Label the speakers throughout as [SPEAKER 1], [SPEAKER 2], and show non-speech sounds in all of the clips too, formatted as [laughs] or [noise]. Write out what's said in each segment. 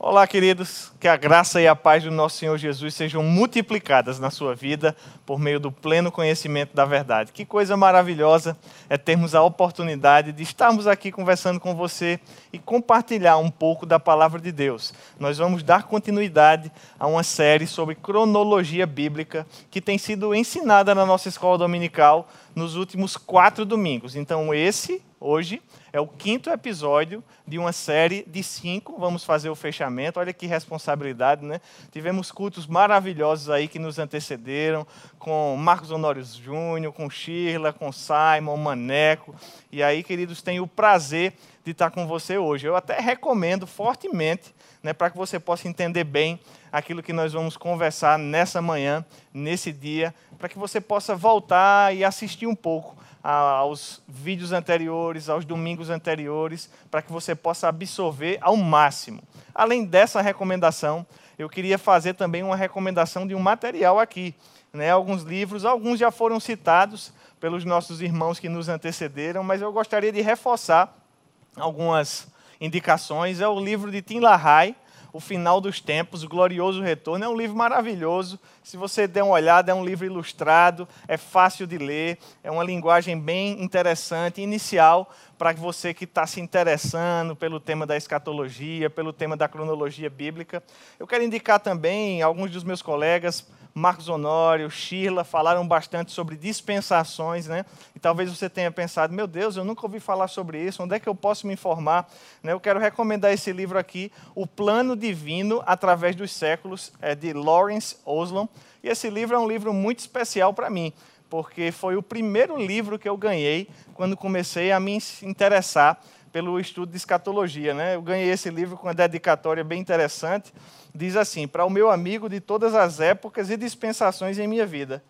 [SPEAKER 1] Olá, queridos. Que a graça e a paz do nosso Senhor Jesus sejam multiplicadas na sua vida por meio do pleno conhecimento da verdade. Que coisa maravilhosa é termos a oportunidade de estarmos aqui conversando com você e compartilhar um pouco da palavra de Deus. Nós vamos dar continuidade a uma série sobre cronologia bíblica que tem sido ensinada na nossa escola dominical nos últimos quatro domingos. Então, esse, hoje, é o quinto episódio de uma série de cinco. Vamos fazer o fechamento. Olha que responsabilidade, né? Tivemos cultos maravilhosos aí que nos antecederam, com Marcos Honório Júnior, com Shirla, com Simon, Maneco. E aí, queridos, tenho o prazer de estar com você hoje. Eu até recomendo fortemente, né, para que você possa entender bem aquilo que nós vamos conversar nessa manhã, nesse dia, para que você possa voltar e assistir um pouco aos vídeos anteriores, aos domingos anteriores, para que você possa absorver ao máximo. Além dessa recomendação, eu queria fazer também uma recomendação de um material aqui. Né? Alguns livros, alguns já foram citados pelos nossos irmãos que nos antecederam, mas eu gostaria de reforçar algumas indicações. É o livro de Tim LaHaye, o Final dos Tempos, O Glorioso Retorno. É um livro maravilhoso. Se você der uma olhada, é um livro ilustrado, é fácil de ler, é uma linguagem bem interessante, inicial, para você que está se interessando pelo tema da escatologia, pelo tema da cronologia bíblica. Eu quero indicar também alguns dos meus colegas Marcos Honório, Shirla falaram bastante sobre dispensações, né? E talvez você tenha pensado, meu Deus, eu nunca ouvi falar sobre isso, onde é que eu posso me informar? Né? Eu quero recomendar esse livro aqui, O Plano Divino através dos Séculos, é de Lawrence Oslam. E esse livro é um livro muito especial para mim, porque foi o primeiro livro que eu ganhei quando comecei a me interessar pelo estudo de escatologia. Né? Eu ganhei esse livro com uma dedicatória bem interessante diz assim: Para o meu amigo de todas as épocas e dispensações em minha vida,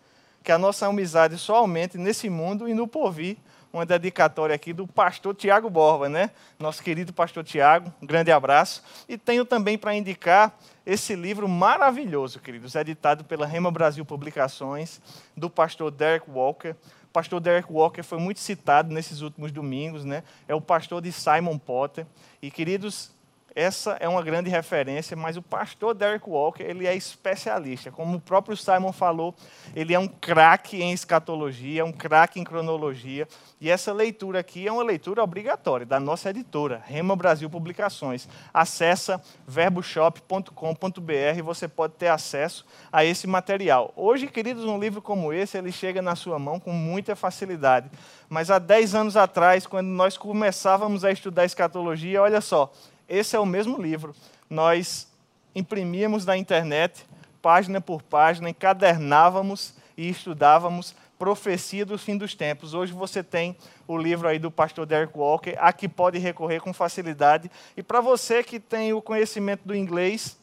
[SPEAKER 1] que a nossa amizade só aumente nesse mundo e no porvir. Uma dedicatória aqui do pastor Tiago Borba, né? Nosso querido pastor Tiago, um grande abraço. E tenho também para indicar esse livro maravilhoso, queridos, editado pela Rema Brasil Publicações, do pastor Derek Walker. O pastor Derek Walker foi muito citado nesses últimos domingos, né? É o pastor de Simon Potter. E, queridos, essa é uma grande referência, mas o pastor Derek Walker, ele é especialista. Como o próprio Simon falou, ele é um craque em escatologia, um craque em cronologia. E essa leitura aqui é uma leitura obrigatória da nossa editora, Rema Brasil Publicações. Acessa verboshop.com.br e você pode ter acesso a esse material. Hoje, queridos, um livro como esse, ele chega na sua mão com muita facilidade. Mas há 10 anos atrás, quando nós começávamos a estudar escatologia, olha só, esse é o mesmo livro. Nós imprimíamos na internet, página por página, encadernávamos e estudávamos profecia do fim dos tempos. Hoje você tem o livro aí do pastor Derek Walker, a que pode recorrer com facilidade. E para você que tem o conhecimento do inglês,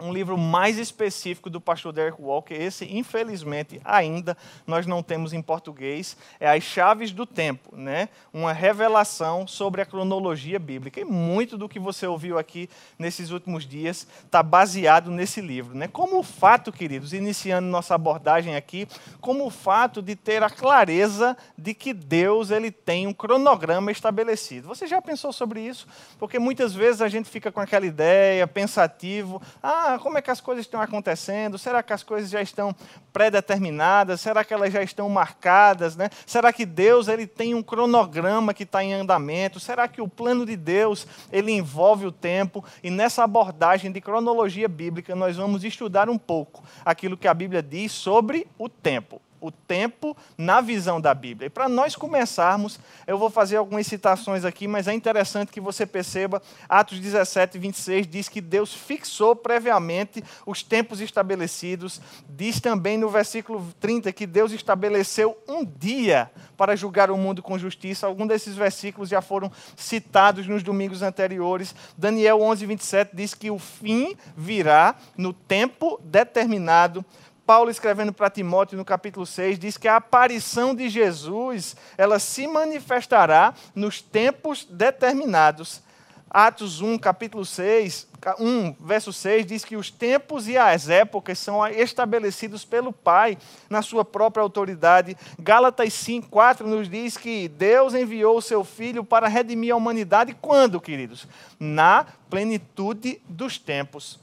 [SPEAKER 1] um livro mais específico do pastor Derek Walker. Esse, infelizmente, ainda nós não temos em português. É As Chaves do Tempo, né? uma revelação sobre a cronologia bíblica. E muito do que você ouviu aqui nesses últimos dias está baseado nesse livro. Né? Como o fato, queridos, iniciando nossa abordagem aqui, como o fato de ter a clareza de que Deus ele tem um cronograma estabelecido. Você já pensou sobre isso? Porque muitas vezes a gente fica com aquela ideia, pensativo, ah, ah, como é que as coisas estão acontecendo? Será que as coisas já estão pré-determinadas? Será que elas já estão marcadas? Né? Será que Deus ele tem um cronograma que está em andamento? Será que o plano de Deus ele envolve o tempo? E nessa abordagem de cronologia bíblica, nós vamos estudar um pouco aquilo que a Bíblia diz sobre o tempo o tempo na visão da Bíblia. E para nós começarmos, eu vou fazer algumas citações aqui, mas é interessante que você perceba, Atos 17, 26 diz que Deus fixou previamente os tempos estabelecidos. Diz também no versículo 30 que Deus estabeleceu um dia para julgar o mundo com justiça. Alguns desses versículos já foram citados nos domingos anteriores. Daniel 11, 27 diz que o fim virá no tempo determinado Paulo escrevendo para Timóteo no capítulo 6 diz que a aparição de Jesus, ela se manifestará nos tempos determinados. Atos 1, capítulo 6, 1, verso 6, diz que os tempos e as épocas são estabelecidos pelo Pai na sua própria autoridade. Gálatas 5, 4 nos diz que Deus enviou o seu Filho para redimir a humanidade quando, queridos? Na plenitude dos tempos.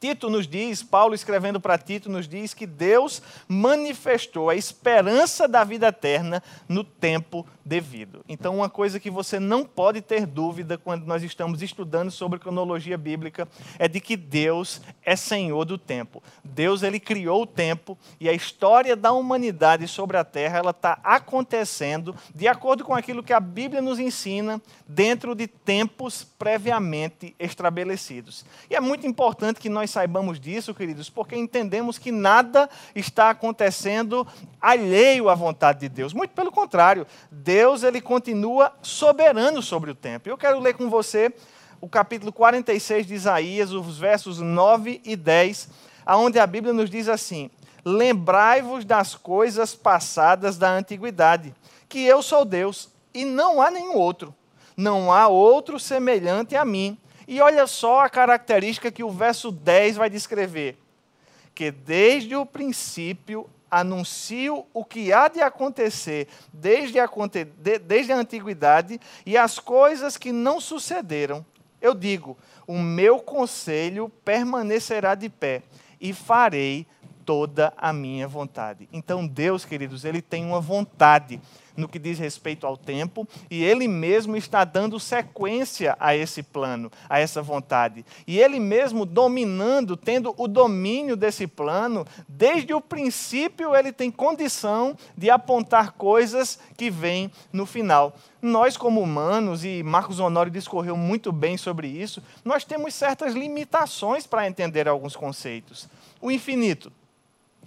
[SPEAKER 1] Tito nos diz, Paulo escrevendo para Tito, nos diz que Deus manifestou a esperança da vida eterna no tempo devido. Então, uma coisa que você não pode ter dúvida quando nós estamos estudando sobre cronologia bíblica é de que Deus é Senhor do tempo. Deus ele criou o tempo e a história da humanidade sobre a Terra ela está acontecendo de acordo com aquilo que a Bíblia nos ensina dentro de tempos previamente estabelecidos. E é muito importante que nós saibamos disso, queridos, porque entendemos que nada está acontecendo alheio à vontade de Deus. Muito pelo contrário, Deus Deus ele continua soberano sobre o tempo. Eu quero ler com você o capítulo 46 de Isaías, os versos 9 e 10, aonde a Bíblia nos diz assim: Lembrai-vos das coisas passadas da antiguidade, que eu sou Deus e não há nenhum outro. Não há outro semelhante a mim. E olha só a característica que o verso 10 vai descrever: que desde o princípio anuncio o que há de acontecer desde a, desde a antiguidade e as coisas que não sucederam. Eu digo: o meu conselho permanecerá de pé e farei toda a minha vontade. Então, Deus, queridos, ele tem uma vontade no que diz respeito ao tempo, e ele mesmo está dando sequência a esse plano, a essa vontade. E ele mesmo dominando, tendo o domínio desse plano, desde o princípio ele tem condição de apontar coisas que vêm no final. Nós, como humanos, e Marcos Honório discorreu muito bem sobre isso, nós temos certas limitações para entender alguns conceitos. O infinito.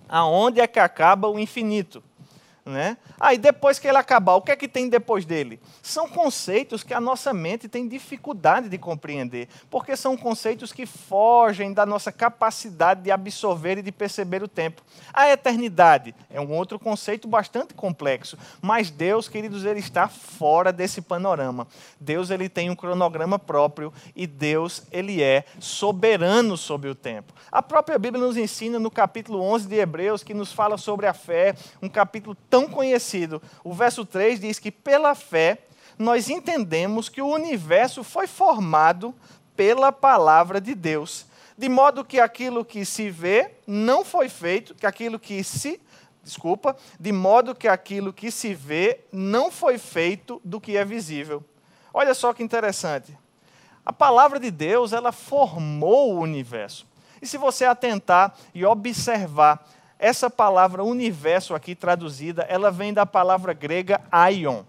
[SPEAKER 1] Aonde é que acaba o infinito? Né? Aí depois que ele acabar, o que é que tem depois dele? São conceitos que a nossa mente tem dificuldade de compreender, porque são conceitos que fogem da nossa capacidade de absorver e de perceber o tempo. A eternidade é um outro conceito bastante complexo, mas Deus, queridos, ele está fora desse panorama. Deus ele tem um cronograma próprio e Deus ele é soberano sobre o tempo. A própria Bíblia nos ensina no capítulo 11 de Hebreus que nos fala sobre a fé, um capítulo tão conhecido. O verso 3 diz que pela fé nós entendemos que o universo foi formado pela palavra de Deus, de modo que aquilo que se vê não foi feito, que aquilo que se desculpa, de modo que aquilo que se vê não foi feito do que é visível. Olha só que interessante. A palavra de Deus, ela formou o universo. E se você atentar e observar essa palavra universo aqui traduzida, ela vem da palavra grega aion,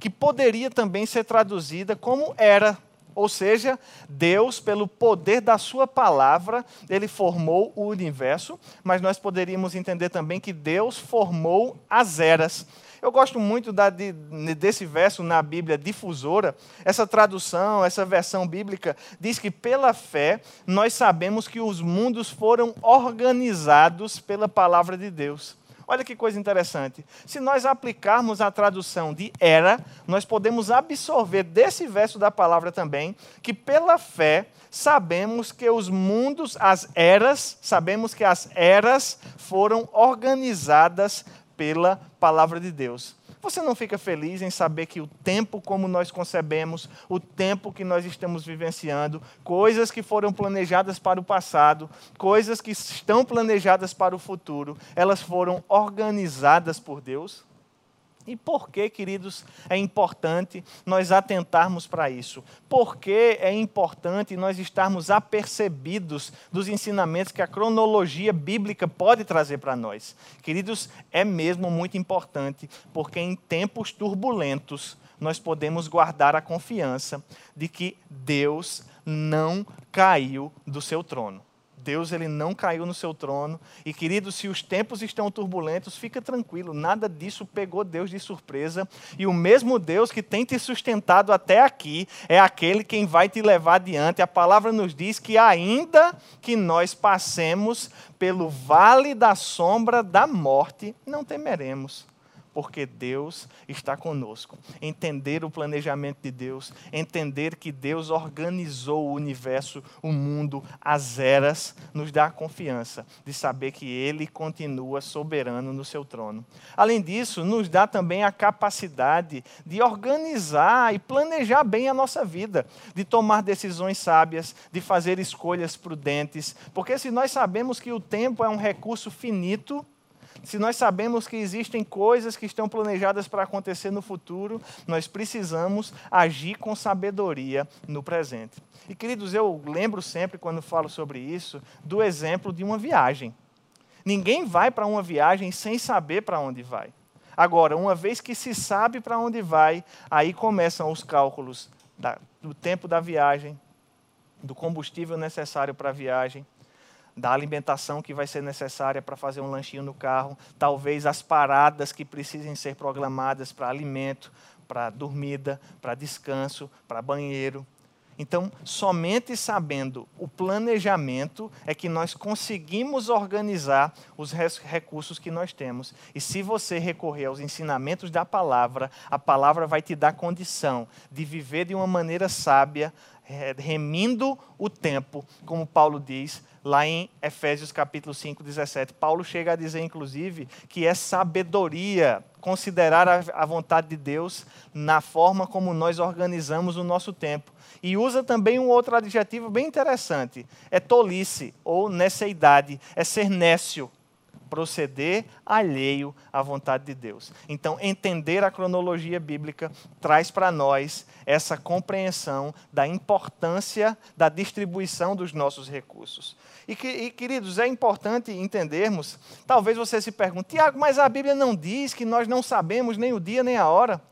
[SPEAKER 1] que poderia também ser traduzida como era, ou seja, Deus, pelo poder da sua palavra, ele formou o universo, mas nós poderíamos entender também que Deus formou as eras. Eu gosto muito da, de, desse verso na Bíblia difusora. Essa tradução, essa versão bíblica, diz que pela fé nós sabemos que os mundos foram organizados pela palavra de Deus. Olha que coisa interessante. Se nós aplicarmos a tradução de era, nós podemos absorver desse verso da palavra também que pela fé sabemos que os mundos, as eras, sabemos que as eras foram organizadas pela palavra de Deus. Você não fica feliz em saber que o tempo como nós concebemos, o tempo que nós estamos vivenciando, coisas que foram planejadas para o passado, coisas que estão planejadas para o futuro, elas foram organizadas por Deus? E por que, queridos, é importante nós atentarmos para isso? Por que é importante nós estarmos apercebidos dos ensinamentos que a cronologia bíblica pode trazer para nós? Queridos, é mesmo muito importante, porque em tempos turbulentos nós podemos guardar a confiança de que Deus não caiu do seu trono. Deus ele não caiu no seu trono. E querido, se os tempos estão turbulentos, fica tranquilo, nada disso pegou Deus de surpresa. E o mesmo Deus que tem te sustentado até aqui é aquele quem vai te levar adiante. A palavra nos diz que ainda que nós passemos pelo vale da sombra da morte, não temeremos, porque Deus está conosco. Entender o planejamento de Deus, entender que Deus organizou o universo, o mundo, as eras, nos dá a confiança de saber que Ele continua soberano no seu trono. Além disso, nos dá também a capacidade de organizar e planejar bem a nossa vida, de tomar decisões sábias, de fazer escolhas prudentes, porque se nós sabemos que o tempo é um recurso finito, se nós sabemos que existem coisas que estão planejadas para acontecer no futuro, nós precisamos agir com sabedoria no presente. E queridos, eu lembro sempre, quando falo sobre isso, do exemplo de uma viagem. Ninguém vai para uma viagem sem saber para onde vai. Agora, uma vez que se sabe para onde vai, aí começam os cálculos da, do tempo da viagem, do combustível necessário para a viagem, da alimentação que vai ser necessária para fazer um lanchinho no carro, talvez as paradas que precisem ser programadas para alimento, para dormida, para descanso, para banheiro. Então, somente sabendo o planejamento é que nós conseguimos organizar os recursos que nós temos. E se você recorrer aos ensinamentos da palavra, a palavra vai te dar condição de viver de uma maneira sábia, remindo o tempo, como Paulo diz, lá em Efésios capítulo 5, 17. Paulo chega a dizer, inclusive, que é sabedoria considerar a vontade de Deus na forma como nós organizamos o nosso tempo. E usa também um outro adjetivo bem interessante: é tolice ou neceidade, é ser nécio proceder alheio à vontade de Deus. Então, entender a cronologia bíblica traz para nós essa compreensão da importância da distribuição dos nossos recursos. E, e, queridos, é importante entendermos. Talvez você se pergunte, Tiago, mas a Bíblia não diz que nós não sabemos nem o dia nem a hora.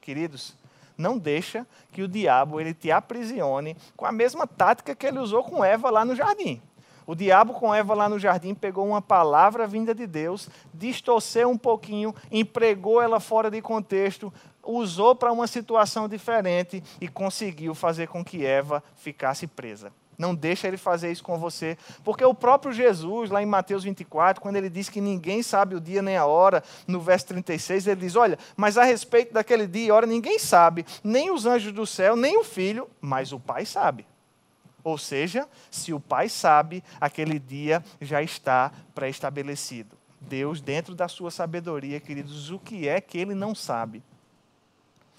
[SPEAKER 1] Queridos, não deixa que o diabo ele te aprisione com a mesma tática que ele usou com Eva lá no jardim. O diabo com Eva lá no jardim pegou uma palavra vinda de Deus, distorceu um pouquinho, empregou ela fora de contexto, usou para uma situação diferente e conseguiu fazer com que Eva ficasse presa. Não deixa ele fazer isso com você. Porque o próprio Jesus, lá em Mateus 24, quando ele diz que ninguém sabe o dia nem a hora, no verso 36, ele diz: Olha, mas a respeito daquele dia e hora ninguém sabe, nem os anjos do céu, nem o filho, mas o Pai sabe. Ou seja, se o pai sabe, aquele dia já está pré-estabelecido. Deus, dentro da sua sabedoria, queridos, o que é que ele não sabe?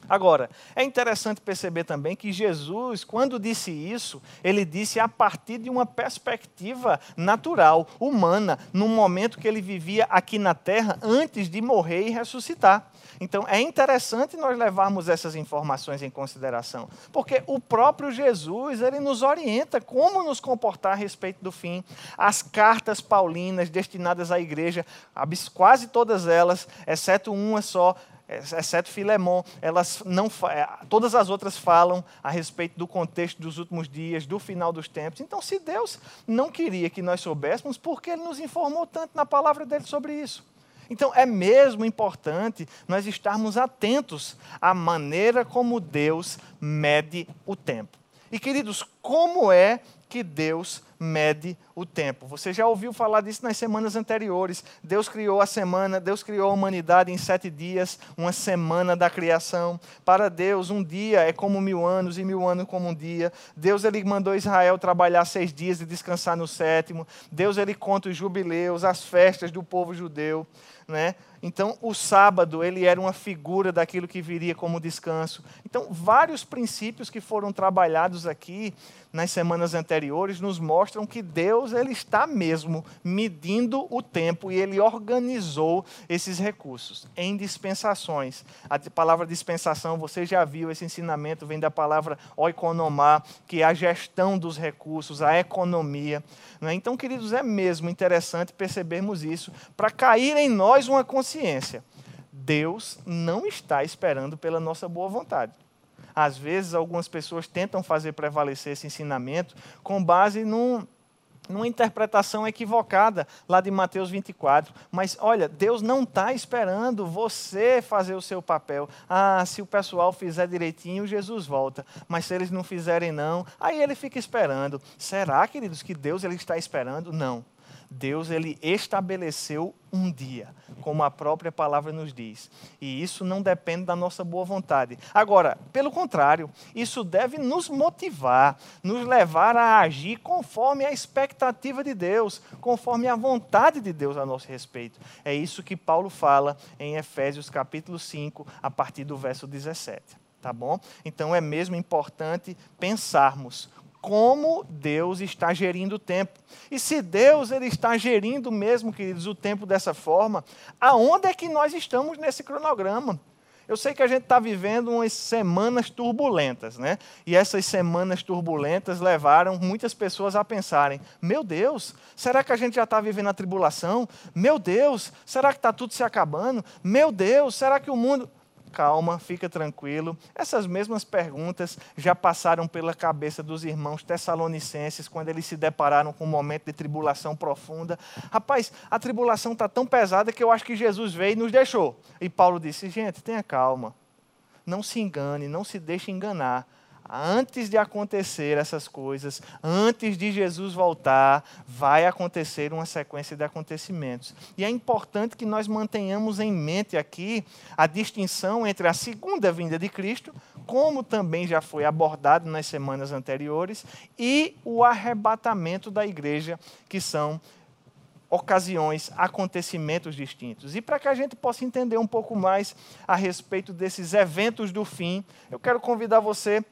[SPEAKER 1] Agora, é interessante perceber também que Jesus, quando disse isso, ele disse a partir de uma perspectiva natural, humana, no momento que ele vivia aqui na terra antes de morrer e ressuscitar. Então, é interessante nós levarmos essas informações em consideração, porque o próprio Jesus, ele nos orienta como nos comportar a respeito do fim. As cartas paulinas destinadas à igreja, quase todas elas, exceto uma só, exceto Filemon, elas não é, todas as outras falam a respeito do contexto dos últimos dias, do final dos tempos. Então, se Deus não queria que nós soubéssemos, por que ele nos informou tanto na palavra dele sobre isso? Então, é mesmo importante nós estarmos atentos à maneira como Deus mede o tempo. E, queridos, como é que Deus mede o tempo. Você já ouviu falar disso nas semanas anteriores. Deus criou a semana, Deus criou a humanidade em sete dias, uma semana da criação. Para Deus, um dia é como mil anos e mil anos como um dia. Deus ele mandou Israel trabalhar seis dias e descansar no sétimo. Deus ele conta os jubileus, as festas do povo judeu. Né? Então, o sábado ele era uma figura daquilo que viria como descanso. Então, vários princípios que foram trabalhados aqui nas semanas anteriores nos mostram que Deus ele está mesmo medindo o tempo e ele organizou esses recursos em dispensações. A palavra dispensação, você já viu esse ensinamento, vem da palavra oikonomar, que é a gestão dos recursos, a economia. Né? Então, queridos, é mesmo interessante percebermos isso para cair em nós uma consciência. Deus não está esperando pela nossa boa vontade. Às vezes, algumas pessoas tentam fazer prevalecer esse ensinamento com base num, numa interpretação equivocada lá de Mateus 24. Mas olha, Deus não está esperando você fazer o seu papel. Ah, se o pessoal fizer direitinho, Jesus volta. Mas se eles não fizerem, não, aí ele fica esperando. Será, queridos, que Deus ele está esperando? Não. Deus ele estabeleceu um dia, como a própria palavra nos diz. E isso não depende da nossa boa vontade. Agora, pelo contrário, isso deve nos motivar, nos levar a agir conforme a expectativa de Deus, conforme a vontade de Deus a nosso respeito. É isso que Paulo fala em Efésios capítulo 5, a partir do verso 17 tá bom? Então é mesmo importante pensarmos como Deus está gerindo o tempo. E se Deus ele está gerindo mesmo, queridos, o tempo dessa forma, aonde é que nós estamos nesse cronograma? Eu sei que a gente está vivendo umas semanas turbulentas, né? E essas semanas turbulentas levaram muitas pessoas a pensarem: meu Deus, será que a gente já está vivendo a tribulação? Meu Deus, será que está tudo se acabando? Meu Deus, será que o mundo calma, fica tranquilo. Essas mesmas perguntas já passaram pela cabeça dos irmãos tessalonicenses quando eles se depararam com um momento de tribulação profunda. Rapaz, a tribulação está tão pesada que eu acho que Jesus veio e nos deixou. E Paulo disse: gente, tenha calma. Não se engane, não se deixe enganar antes de acontecer essas coisas, antes de Jesus voltar, vai acontecer uma sequência de acontecimentos. E é importante que nós mantenhamos em mente aqui a distinção entre a segunda vinda de Cristo, como também já foi abordado nas semanas anteriores, e o arrebatamento da igreja, que são ocasiões, acontecimentos distintos. E para que a gente possa entender um pouco mais a respeito desses eventos do fim, eu quero convidar você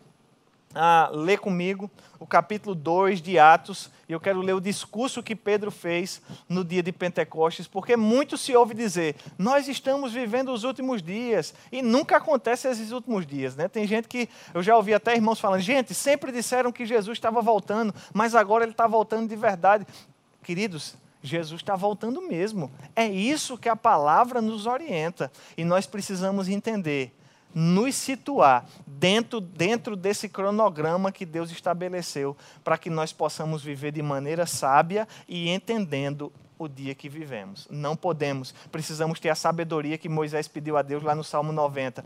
[SPEAKER 1] a ler comigo o capítulo 2 de Atos, e eu quero ler o discurso que Pedro fez no dia de Pentecostes, porque muito se ouve dizer: nós estamos vivendo os últimos dias, e nunca acontece esses últimos dias. Né? Tem gente que, eu já ouvi até irmãos falando: gente, sempre disseram que Jesus estava voltando, mas agora ele está voltando de verdade. Queridos, Jesus está voltando mesmo. É isso que a palavra nos orienta, e nós precisamos entender nos situar dentro, dentro desse cronograma que Deus estabeleceu para que nós possamos viver de maneira sábia e entendendo o dia que vivemos. Não podemos, precisamos ter a sabedoria que Moisés pediu a Deus lá no Salmo 90.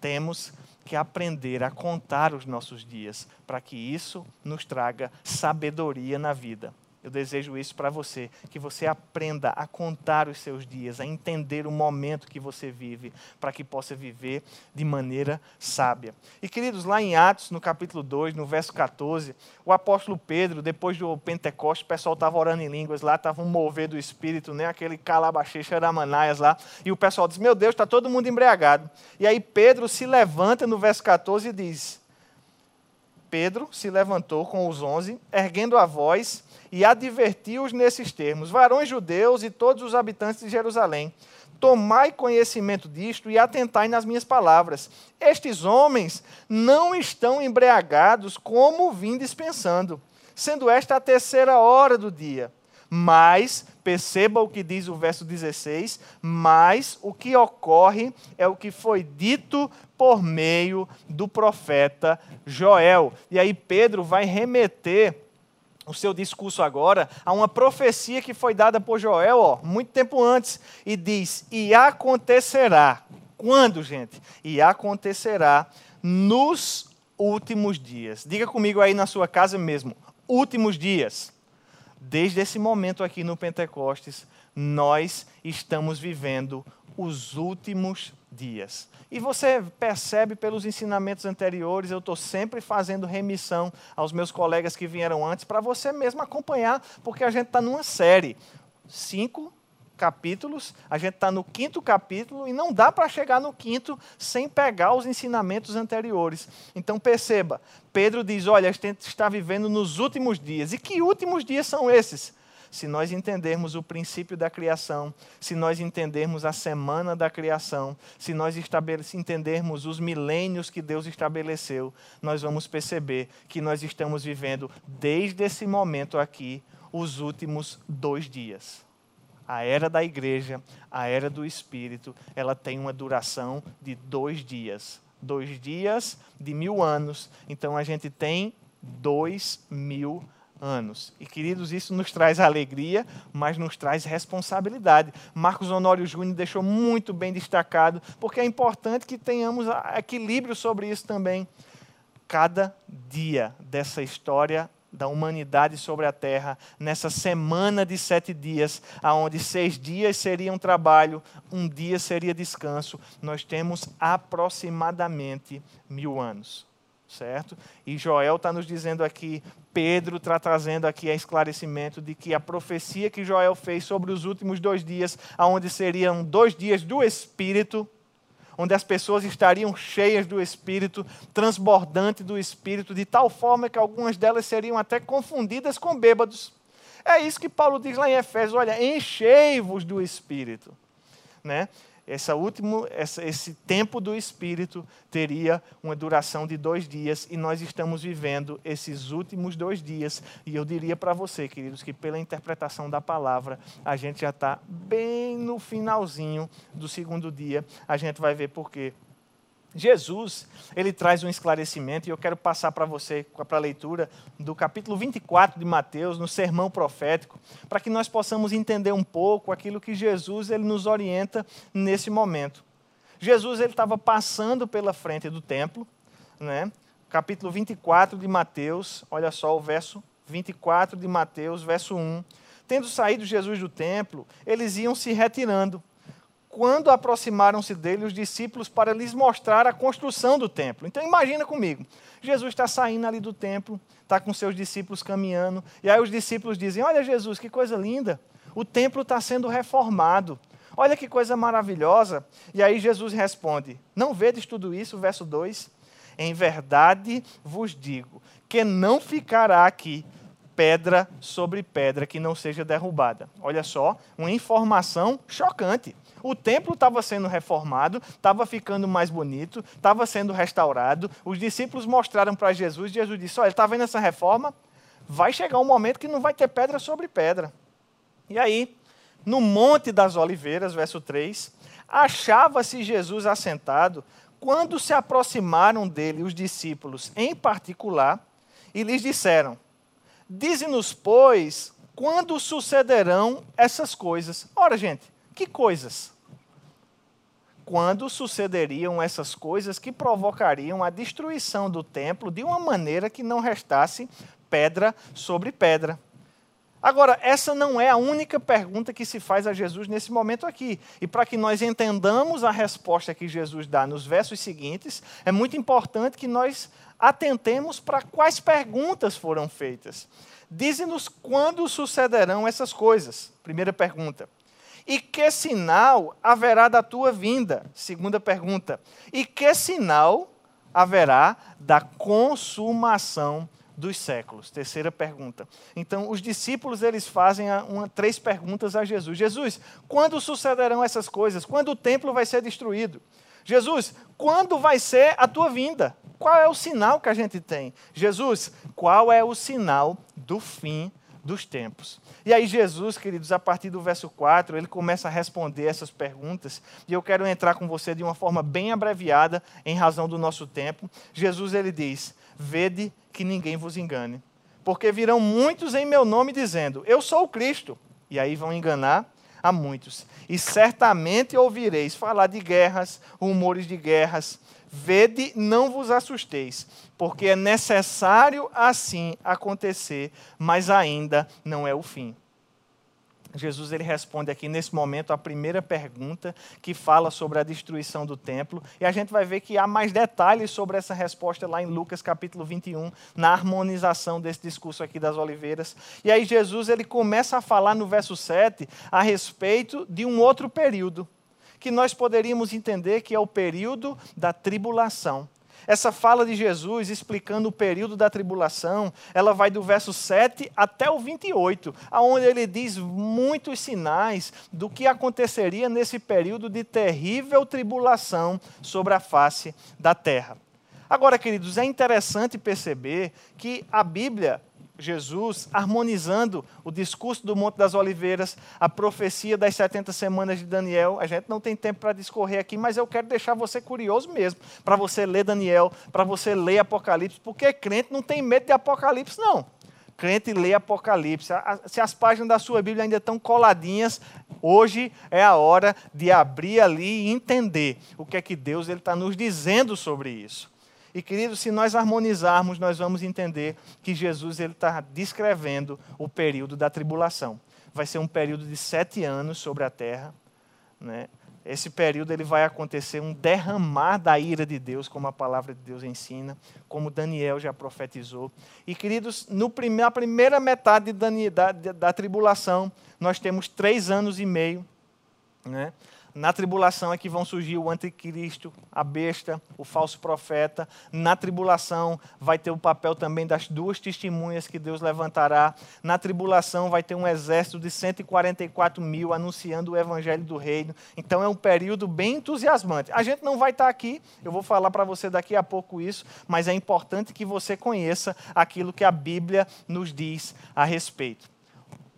[SPEAKER 1] Temos que aprender a contar os nossos dias para que isso nos traga sabedoria na vida. Eu desejo isso para você, que você aprenda a contar os seus dias, a entender o momento que você vive, para que possa viver de maneira sábia. E queridos, lá em Atos, no capítulo 2, no verso 14, o apóstolo Pedro, depois do Pentecostes, o pessoal estava orando em línguas lá, estava um mover do Espírito, né? aquele calabaxexa manaias lá, e o pessoal diz: Meu Deus, está todo mundo embriagado. E aí Pedro se levanta no verso 14 e diz: Pedro se levantou com os onze, erguendo a voz e advertiu-os nesses termos: Varões judeus e todos os habitantes de Jerusalém, tomai conhecimento disto e atentai nas minhas palavras. Estes homens não estão embriagados como vim dispensando, sendo esta a terceira hora do dia. Mas, perceba o que diz o verso 16, mas o que ocorre é o que foi dito por meio do profeta Joel. E aí Pedro vai remeter o seu discurso agora a uma profecia que foi dada por Joel, ó, muito tempo antes, e diz: "E acontecerá". Quando, gente? E acontecerá nos últimos dias. Diga comigo aí na sua casa mesmo, últimos dias. Desde esse momento aqui no Pentecostes, nós estamos vivendo os últimos dias. E você percebe pelos ensinamentos anteriores, eu estou sempre fazendo remissão aos meus colegas que vieram antes, para você mesmo acompanhar, porque a gente está numa série. Cinco capítulos, a gente está no quinto capítulo e não dá para chegar no quinto sem pegar os ensinamentos anteriores. Então perceba, Pedro diz: olha, a gente está vivendo nos últimos dias. E que últimos dias são esses? se nós entendermos o princípio da criação, se nós entendermos a semana da criação, se nós entendermos os milênios que Deus estabeleceu, nós vamos perceber que nós estamos vivendo, desde esse momento aqui, os últimos dois dias. A era da igreja, a era do Espírito, ela tem uma duração de dois dias. Dois dias de mil anos. Então a gente tem dois mil anos. E, queridos, isso nos traz alegria, mas nos traz responsabilidade. Marcos Honório Júnior deixou muito bem destacado, porque é importante que tenhamos equilíbrio sobre isso também. Cada dia dessa história da humanidade sobre a terra, nessa semana de sete dias, aonde seis dias seriam trabalho, um dia seria descanso, nós temos aproximadamente mil anos. Certo? E Joel está nos dizendo aqui, Pedro está trazendo aqui a esclarecimento de que a profecia que Joel fez sobre os últimos dois dias, aonde seriam dois dias do Espírito, onde as pessoas estariam cheias do Espírito, transbordante do Espírito, de tal forma que algumas delas seriam até confundidas com bêbados. É isso que Paulo diz lá em Efésios: olha, enchei-vos do Espírito. Né? Essa último, essa, esse tempo do Espírito teria uma duração de dois dias e nós estamos vivendo esses últimos dois dias. E eu diria para você, queridos, que pela interpretação da palavra, a gente já está bem no finalzinho do segundo dia. A gente vai ver por quê. Jesus, ele traz um esclarecimento, e eu quero passar para você, para a leitura do capítulo 24 de Mateus, no sermão profético, para que nós possamos entender um pouco aquilo que Jesus ele nos orienta nesse momento. Jesus ele estava passando pela frente do templo, né? capítulo 24 de Mateus, olha só o verso 24 de Mateus, verso 1. Tendo saído Jesus do templo, eles iam se retirando quando aproximaram-se dele os discípulos para lhes mostrar a construção do templo. Então imagina comigo, Jesus está saindo ali do templo, está com seus discípulos caminhando, e aí os discípulos dizem: Olha, Jesus, que coisa linda, o templo está sendo reformado. Olha que coisa maravilhosa. E aí Jesus responde: Não vedes tudo isso? Verso 2: Em verdade vos digo que não ficará aqui pedra sobre pedra que não seja derrubada. Olha só, uma informação chocante. O templo estava sendo reformado, estava ficando mais bonito, estava sendo restaurado. Os discípulos mostraram para Jesus, Jesus disse: Olha, está vendo essa reforma? Vai chegar um momento que não vai ter pedra sobre pedra. E aí, no Monte das Oliveiras, verso 3, achava-se Jesus assentado quando se aproximaram dele os discípulos em particular e lhes disseram: Dize-nos, pois, quando sucederão essas coisas? Ora, gente, que coisas? quando sucederiam essas coisas que provocariam a destruição do templo de uma maneira que não restasse pedra sobre pedra. Agora, essa não é a única pergunta que se faz a Jesus nesse momento aqui. E para que nós entendamos a resposta que Jesus dá nos versos seguintes, é muito importante que nós atentemos para quais perguntas foram feitas. Dize-nos quando sucederão essas coisas. Primeira pergunta. E que sinal haverá da tua vinda? Segunda pergunta. E que sinal haverá da consumação dos séculos? Terceira pergunta. Então, os discípulos eles fazem uma, três perguntas a Jesus. Jesus, quando sucederão essas coisas? Quando o templo vai ser destruído? Jesus, quando vai ser a tua vinda? Qual é o sinal que a gente tem? Jesus, qual é o sinal do fim dos tempos. E aí, Jesus, queridos, a partir do verso 4, ele começa a responder essas perguntas, e eu quero entrar com você de uma forma bem abreviada, em razão do nosso tempo. Jesus, ele diz: Vede que ninguém vos engane, porque virão muitos em meu nome dizendo: Eu sou o Cristo, e aí vão enganar a muitos. E certamente ouvireis falar de guerras, rumores de guerras. Vede, não vos assusteis, porque é necessário assim acontecer, mas ainda não é o fim. Jesus ele responde aqui nesse momento a primeira pergunta que fala sobre a destruição do templo, e a gente vai ver que há mais detalhes sobre essa resposta lá em Lucas capítulo 21, na harmonização desse discurso aqui das oliveiras. E aí Jesus ele começa a falar no verso 7 a respeito de um outro período que nós poderíamos entender que é o período da tribulação. Essa fala de Jesus explicando o período da tribulação, ela vai do verso 7 até o 28, aonde ele diz muitos sinais do que aconteceria nesse período de terrível tribulação sobre a face da terra. Agora, queridos, é interessante perceber que a Bíblia Jesus harmonizando o discurso do Monte das Oliveiras, a profecia das 70 semanas de Daniel. A gente não tem tempo para discorrer aqui, mas eu quero deixar você curioso mesmo, para você ler Daniel, para você ler Apocalipse, porque crente não tem medo de Apocalipse, não. Crente lê Apocalipse. Se as páginas da sua Bíblia ainda estão coladinhas, hoje é a hora de abrir ali e entender o que é que Deus está nos dizendo sobre isso. E queridos, se nós harmonizarmos, nós vamos entender que Jesus ele está descrevendo o período da tribulação. Vai ser um período de sete anos sobre a terra, né? Esse período ele vai acontecer um derramar da ira de Deus, como a palavra de Deus ensina, como Daniel já profetizou. E queridos, no na primeira metade da, da, da tribulação, nós temos três anos e meio, né? Na tribulação é que vão surgir o anticristo, a besta, o falso profeta. Na tribulação vai ter o papel também das duas testemunhas que Deus levantará. Na tribulação vai ter um exército de 144 mil anunciando o evangelho do reino. Então é um período bem entusiasmante. A gente não vai estar aqui, eu vou falar para você daqui a pouco isso, mas é importante que você conheça aquilo que a Bíblia nos diz a respeito.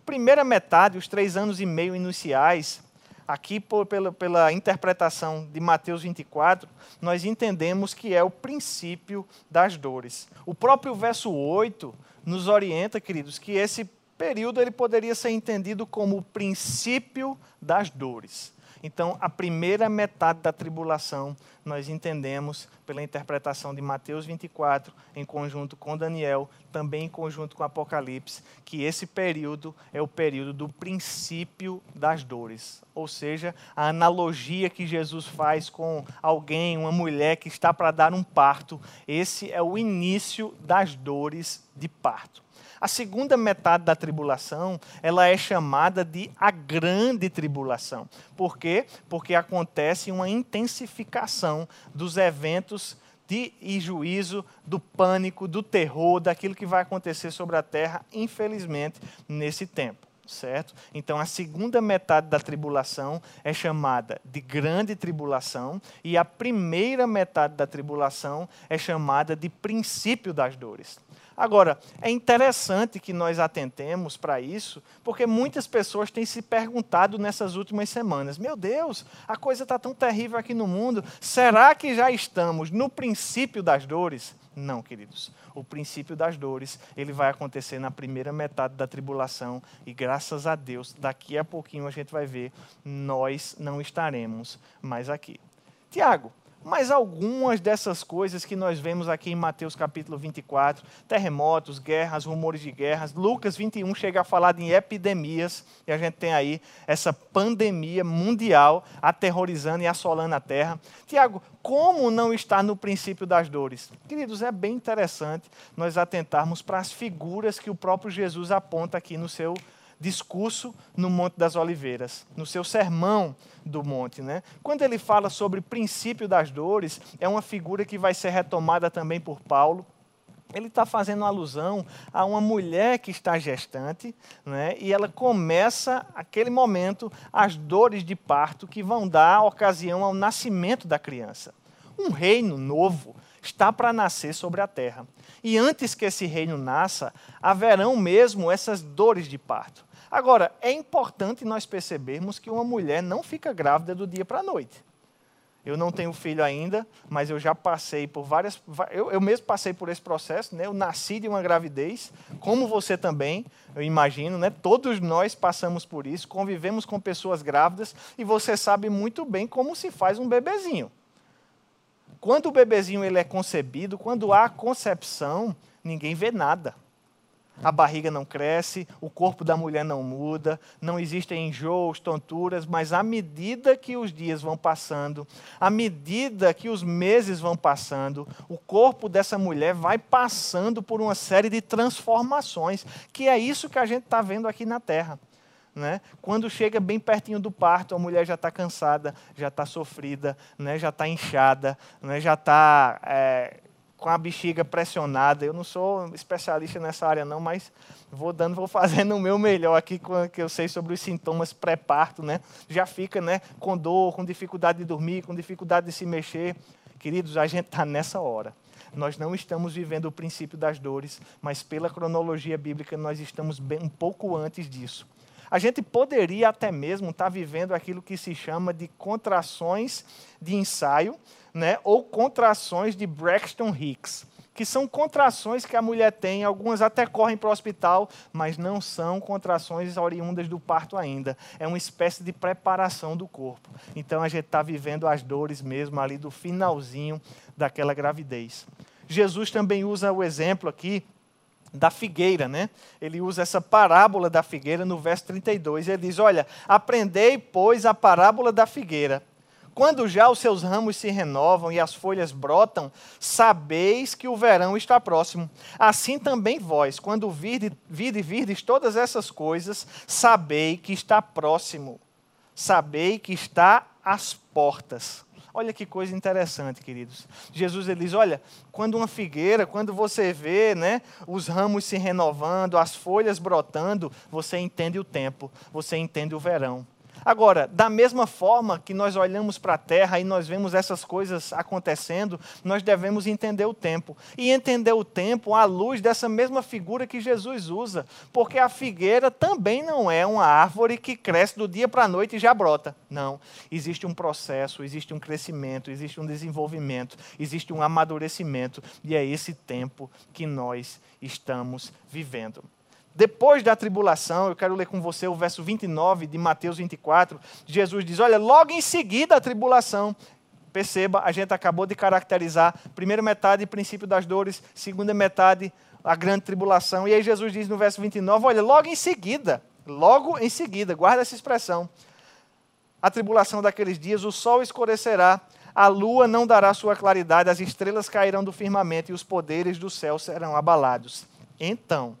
[SPEAKER 1] Primeira metade, os três anos e meio iniciais, aqui por, pela, pela interpretação de Mateus 24, nós entendemos que é o princípio das dores. O próprio verso 8 nos orienta, queridos, que esse período ele poderia ser entendido como o princípio das dores. Então, a primeira metade da tribulação, nós entendemos pela interpretação de Mateus 24, em conjunto com Daniel, também em conjunto com Apocalipse, que esse período é o período do princípio das dores. Ou seja, a analogia que Jesus faz com alguém, uma mulher que está para dar um parto, esse é o início das dores de parto. A segunda metade da tribulação, ela é chamada de a grande tribulação. Por quê? Porque acontece uma intensificação dos eventos de e juízo, do pânico, do terror, daquilo que vai acontecer sobre a terra, infelizmente, nesse tempo certo? Então a segunda metade da tribulação é chamada de grande tribulação e a primeira metade da tribulação é chamada de princípio das dores. Agora, é interessante que nós atentemos para isso, porque muitas pessoas têm se perguntado nessas últimas semanas: meu Deus, a coisa está tão terrível aqui no mundo, será que já estamos no princípio das dores? Não, queridos. O princípio das dores, ele vai acontecer na primeira metade da tribulação e graças a Deus, daqui a pouquinho a gente vai ver, nós não estaremos mais aqui. Tiago, mas algumas dessas coisas que nós vemos aqui em Mateus capítulo 24, terremotos, guerras, rumores de guerras, Lucas 21 chega a falar de epidemias, e a gente tem aí essa pandemia mundial aterrorizando e assolando a terra. Tiago, como não está no princípio das dores? Queridos, é bem interessante nós atentarmos para as figuras que o próprio Jesus aponta aqui no seu discurso no Monte das Oliveiras, no seu sermão do monte. Né? Quando ele fala sobre o princípio das dores, é uma figura que vai ser retomada também por Paulo. Ele está fazendo alusão a uma mulher que está gestante, né? e ela começa, aquele momento, as dores de parto que vão dar ocasião ao nascimento da criança. Um reino novo está para nascer sobre a terra. E antes que esse reino nasça, haverão mesmo essas dores de parto. Agora, é importante nós percebermos que uma mulher não fica grávida do dia para a noite. Eu não tenho filho ainda, mas eu já passei por várias. Eu, eu, mesmo passei por esse processo, né? Eu nasci de uma gravidez, como você também, eu imagino, né? Todos nós passamos por isso, convivemos com pessoas grávidas e você sabe muito bem como se faz um bebezinho. Quando o bebezinho ele é concebido, quando há concepção, ninguém vê nada. A barriga não cresce, o corpo da mulher não muda, não existem enjoos, tonturas, mas à medida que os dias vão passando, à medida que os meses vão passando, o corpo dessa mulher vai passando por uma série de transformações, que é isso que a gente está vendo aqui na Terra. Né? Quando chega bem pertinho do parto, a mulher já está cansada, já está sofrida, né? já está inchada, né? já está é, com a bexiga pressionada. Eu não sou especialista nessa área não, mas vou dando, vou [laughs] fazendo o meu melhor aqui com que eu sei sobre os sintomas pré-parto, né? Já fica, né, com dor, com dificuldade de dormir, com dificuldade de se mexer. Queridos, a gente está nessa hora. Nós não estamos vivendo o princípio das dores, mas pela cronologia bíblica nós estamos bem, um pouco antes disso. A gente poderia até mesmo estar tá vivendo aquilo que se chama de contrações de ensaio, né, ou contrações de Braxton Hicks, que são contrações que a mulher tem, algumas até correm para o hospital, mas não são contrações oriundas do parto ainda. É uma espécie de preparação do corpo. Então a gente está vivendo as dores mesmo ali do finalzinho daquela gravidez. Jesus também usa o exemplo aqui da figueira, né? Ele usa essa parábola da figueira no verso 32. Ele diz: Olha, aprendei, pois, a parábola da figueira. Quando já os seus ramos se renovam e as folhas brotam, sabeis que o verão está próximo. Assim também vós, quando virdes, todas essas coisas, sabei que está próximo. Sabei que está às portas. Olha que coisa interessante, queridos. Jesus ele diz: olha, quando uma figueira, quando você vê né, os ramos se renovando, as folhas brotando, você entende o tempo, você entende o verão. Agora, da mesma forma que nós olhamos para a terra e nós vemos essas coisas acontecendo, nós devemos entender o tempo. E entender o tempo à luz dessa mesma figura que Jesus usa. Porque a figueira também não é uma árvore que cresce do dia para a noite e já brota. Não. Existe um processo, existe um crescimento, existe um desenvolvimento, existe um amadurecimento. E é esse tempo que nós estamos vivendo. Depois da tribulação, eu quero ler com você o verso 29 de Mateus 24. Jesus diz: Olha, logo em seguida a tribulação. Perceba, a gente acabou de caracterizar primeira metade, princípio das dores, segunda metade, a grande tribulação. E aí Jesus diz no verso 29, olha, logo em seguida, logo em seguida, guarda essa expressão. A tribulação daqueles dias, o sol escurecerá, a lua não dará sua claridade, as estrelas cairão do firmamento e os poderes do céu serão abalados. Então,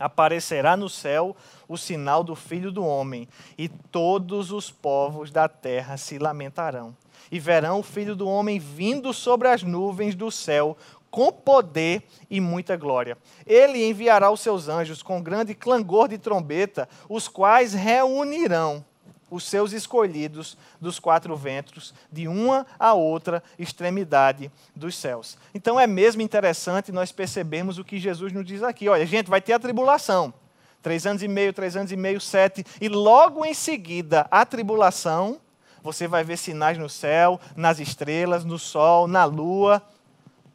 [SPEAKER 1] aparecerá no céu o sinal do Filho do Homem, e todos os povos da terra se lamentarão. E verão o Filho do Homem vindo sobre as nuvens do céu, com poder e muita glória. Ele enviará os seus anjos com grande clangor de trombeta, os quais reunirão os seus escolhidos dos quatro ventos, de uma a outra extremidade dos céus. Então é mesmo interessante nós percebermos o que Jesus nos diz aqui. Olha, gente, vai ter a tribulação. Três anos e meio, três anos e meio, sete. E logo em seguida, a tribulação, você vai ver sinais no céu, nas estrelas, no sol, na lua.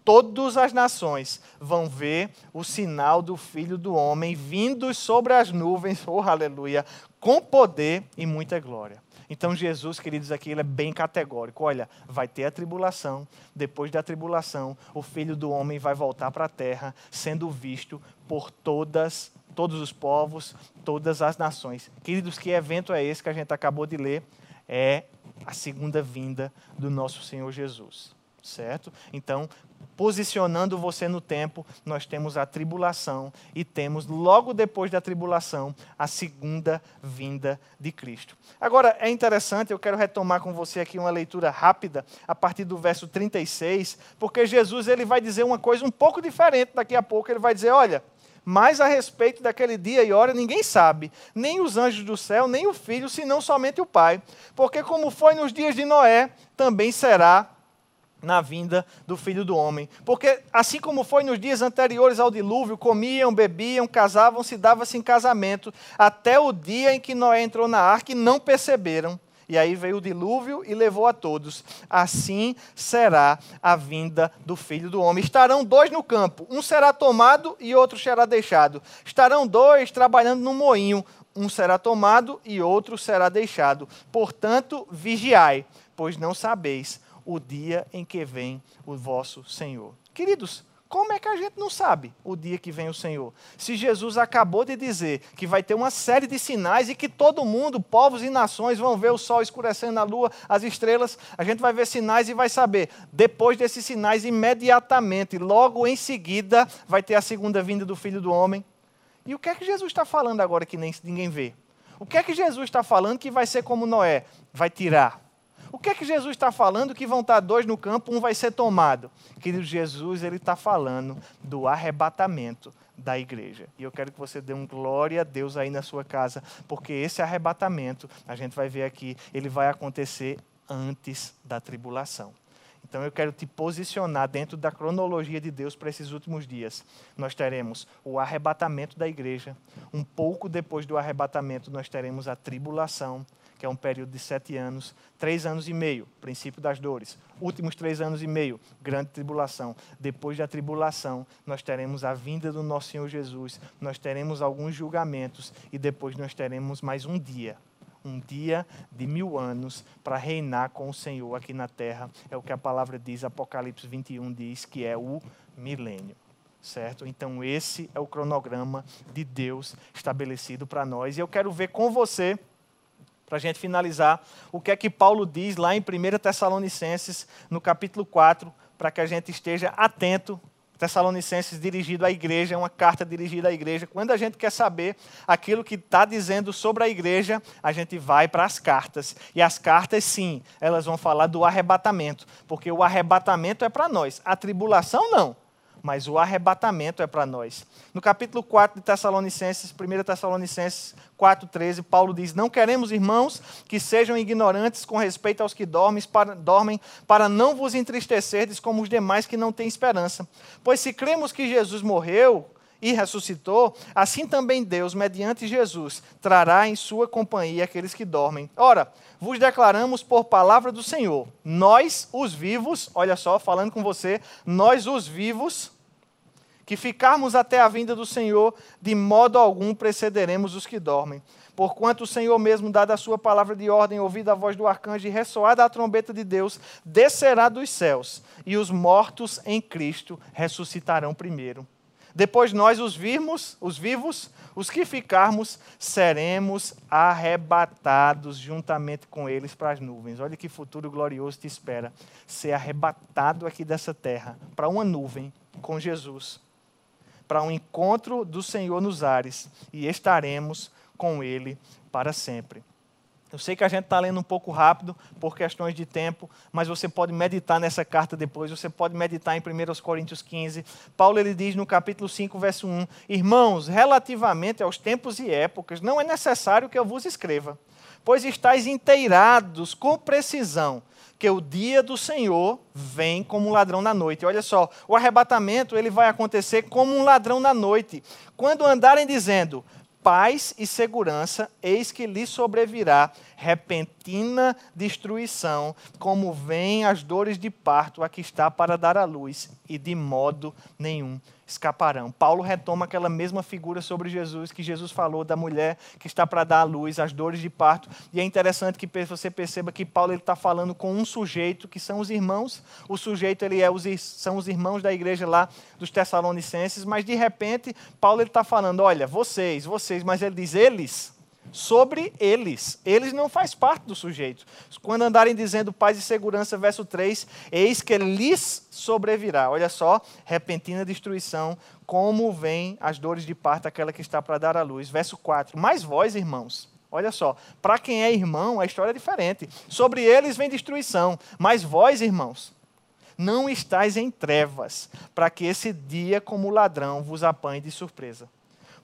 [SPEAKER 1] Todas as nações vão ver o sinal do Filho do Homem vindo sobre as nuvens, oh aleluia, com poder e muita glória. Então Jesus, queridos, aqui ele é bem categórico. Olha, vai ter a tribulação, depois da tribulação, o Filho do homem vai voltar para a terra, sendo visto por todas todos os povos, todas as nações. Queridos, que evento é esse que a gente acabou de ler? É a segunda vinda do nosso Senhor Jesus certo? Então, posicionando você no tempo, nós temos a tribulação e temos logo depois da tribulação a segunda vinda de Cristo. Agora, é interessante, eu quero retomar com você aqui uma leitura rápida a partir do verso 36, porque Jesus ele vai dizer uma coisa um pouco diferente daqui a pouco, ele vai dizer, olha, mas a respeito daquele dia e hora ninguém sabe, nem os anjos do céu, nem o filho, senão somente o Pai. Porque como foi nos dias de Noé, também será na vinda do Filho do Homem. Porque, assim como foi nos dias anteriores ao dilúvio, comiam, bebiam, casavam, se davam-se em casamento, até o dia em que Noé entrou na arca e não perceberam. E aí veio o dilúvio e levou a todos. Assim será a vinda do Filho do Homem. Estarão dois no campo, um será tomado e outro será deixado. Estarão dois trabalhando no moinho, um será tomado e outro será deixado. Portanto, vigiai, pois não sabeis o dia em que vem o vosso Senhor. Queridos, como é que a gente não sabe o dia que vem o Senhor? Se Jesus acabou de dizer que vai ter uma série de sinais e que todo mundo, povos e nações, vão ver o sol escurecendo a lua, as estrelas, a gente vai ver sinais e vai saber. Depois desses sinais, imediatamente, logo em seguida, vai ter a segunda vinda do Filho do Homem. E o que é que Jesus está falando agora que nem, ninguém vê? O que é que Jesus está falando que vai ser como Noé? Vai tirar o que é que Jesus está falando que vão estar dois no campo, um vai ser tomado? Querido Jesus, ele está falando do arrebatamento da igreja. E eu quero que você dê um glória a Deus aí na sua casa, porque esse arrebatamento, a gente vai ver aqui, ele vai acontecer antes da tribulação. Então eu quero te posicionar dentro da cronologia de Deus para esses últimos dias. Nós teremos o arrebatamento da igreja. Um pouco depois do arrebatamento, nós teremos a tribulação que é um período de sete anos, três anos e meio, princípio das dores. Últimos três anos e meio, grande tribulação. Depois da tribulação, nós teremos a vinda do nosso Senhor Jesus, nós teremos alguns julgamentos e depois nós teremos mais um dia. Um dia de mil anos para reinar com o Senhor aqui na terra. É o que a palavra diz, Apocalipse 21 diz, que é o milênio. Certo? Então, esse é o cronograma de Deus estabelecido para nós. E eu quero ver com você, para a gente finalizar, o que é que Paulo diz lá em 1 Tessalonicenses, no capítulo 4, para que a gente esteja atento Tessalonicenses dirigido à igreja, é uma carta dirigida à igreja. Quando a gente quer saber aquilo que está dizendo sobre a igreja, a gente vai para as cartas. E as cartas, sim, elas vão falar do arrebatamento, porque o arrebatamento é para nós, a tribulação não mas o arrebatamento é para nós. No capítulo 4 de Tessalonicenses, 1 Tessalonicenses 4,13, Paulo diz: Não queremos, irmãos, que sejam ignorantes com respeito aos que dormem para, dormem, para não vos entristecerdes como os demais que não têm esperança. Pois se cremos que Jesus morreu, e ressuscitou, assim também Deus, mediante Jesus, trará em sua companhia aqueles que dormem. Ora, vos declaramos por palavra do Senhor, nós, os vivos, olha só, falando com você, nós, os vivos, que ficarmos até a vinda do Senhor, de modo algum precederemos os que dormem. Porquanto o Senhor mesmo, dada a sua palavra de ordem, ouvida a voz do arcanjo e ressoada a trombeta de Deus, descerá dos céus, e os mortos em Cristo ressuscitarão primeiro. Depois nós os virmos, os vivos, os que ficarmos, seremos arrebatados juntamente com eles para as nuvens. Olha que futuro glorioso te espera. Ser arrebatado aqui dessa terra para uma nuvem com Jesus para um encontro do Senhor nos ares e estaremos com Ele para sempre. Eu sei que a gente está lendo um pouco rápido por questões de tempo, mas você pode meditar nessa carta depois, você pode meditar em 1 Coríntios 15. Paulo ele diz no capítulo 5, verso 1: Irmãos, relativamente aos tempos e épocas, não é necessário que eu vos escreva, pois estáis inteirados com precisão que o dia do Senhor vem como um ladrão na noite. Olha só, o arrebatamento ele vai acontecer como um ladrão na noite. Quando andarem dizendo paz e segurança, eis que lhe sobrevirá repentina destruição, como vêm as dores de parto a que está para dar à luz, e de modo nenhum escaparão. Paulo retoma aquela mesma figura sobre Jesus que Jesus falou da mulher que está para dar à luz, as dores de parto. E é interessante que você perceba que Paulo está falando com um sujeito que são os irmãos. O sujeito ele é os, são os irmãos da igreja lá dos Tessalonicenses, mas de repente Paulo está falando, olha, vocês, vocês, mas ele diz eles sobre eles. Eles não faz parte do sujeito. Quando andarem dizendo paz e segurança, verso 3, eis que lhes sobrevirá. Olha só, repentina destruição, como vem as dores de parto aquela que está para dar à luz. Verso 4, mas vós, irmãos, Olha só, para quem é irmão, a história é diferente. Sobre eles vem destruição, mas vós, irmãos, não estáis em trevas, para que esse dia, como ladrão, vos apanhe de surpresa.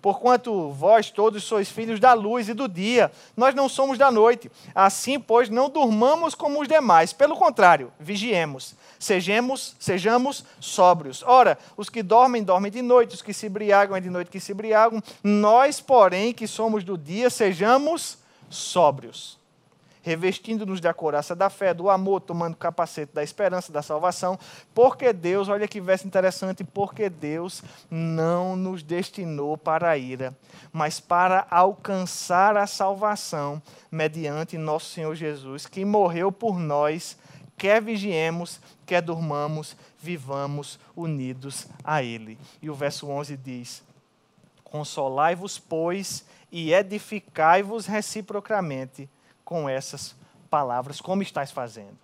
[SPEAKER 1] Porquanto vós todos sois filhos da luz e do dia, nós não somos da noite. Assim, pois, não durmamos como os demais. Pelo contrário, vigiemos. Sejamos, sejamos sóbrios. Ora, os que dormem, dormem de noite, os que se embriagam, é de noite que se embriagam. Nós, porém, que somos do dia, sejamos sóbrios revestindo-nos da couraça da fé, do amor, tomando o capacete da esperança, da salvação, porque Deus, olha que verso interessante, porque Deus não nos destinou para a ira, mas para alcançar a salvação mediante nosso Senhor Jesus, que morreu por nós, quer vigiemos, quer durmamos, vivamos unidos a Ele. E o verso 11 diz: Consolai-vos, pois, e edificai-vos reciprocamente com essas palavras, como estás fazendo.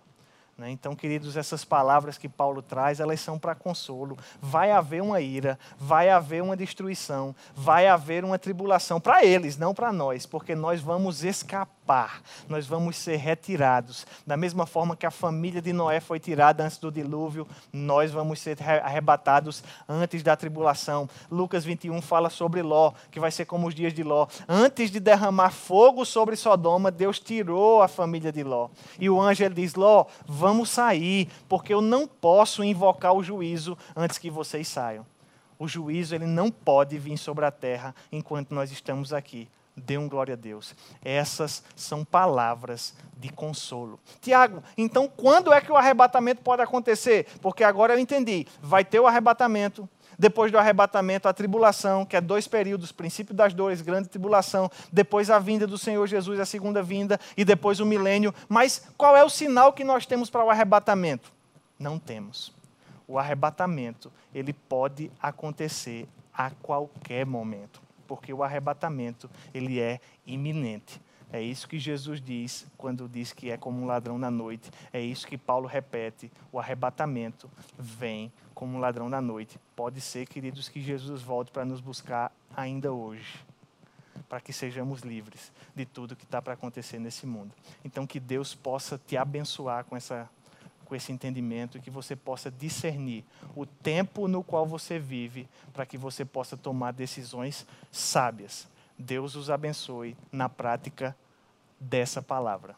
[SPEAKER 1] Né? Então, queridos, essas palavras que Paulo traz, elas são para consolo. Vai haver uma ira, vai haver uma destruição, vai haver uma tribulação para eles, não para nós, porque nós vamos escapar nós vamos ser retirados. Da mesma forma que a família de Noé foi tirada antes do dilúvio, nós vamos ser arrebatados antes da tribulação. Lucas 21 fala sobre Ló, que vai ser como os dias de Ló. Antes de derramar fogo sobre Sodoma, Deus tirou a família de Ló. E o anjo diz: Ló, vamos sair, porque eu não posso invocar o juízo antes que vocês saiam. O juízo ele não pode vir sobre a terra enquanto nós estamos aqui. Dê um glória a Deus. Essas são palavras de consolo. Tiago, então quando é que o arrebatamento pode acontecer? Porque agora eu entendi. Vai ter o arrebatamento, depois do arrebatamento, a tribulação, que é dois períodos, princípio das dores, grande tribulação, depois a vinda do Senhor Jesus, a segunda vinda, e depois o milênio. Mas qual é o sinal que nós temos para o arrebatamento? Não temos. o arrebatamento, ele pode acontecer a qualquer momento, porque o arrebatamento, ele é iminente. É isso que Jesus diz quando diz que é como um ladrão na noite. É isso que Paulo repete. O arrebatamento vem como um ladrão na noite. Pode ser, queridos, que Jesus volte para nos buscar ainda hoje, para que sejamos livres de tudo que está para acontecer nesse mundo. Então, que Deus possa te abençoar com essa com esse entendimento e que você possa discernir o tempo no qual você vive para que você possa tomar decisões sábias Deus os abençoe na prática dessa palavra.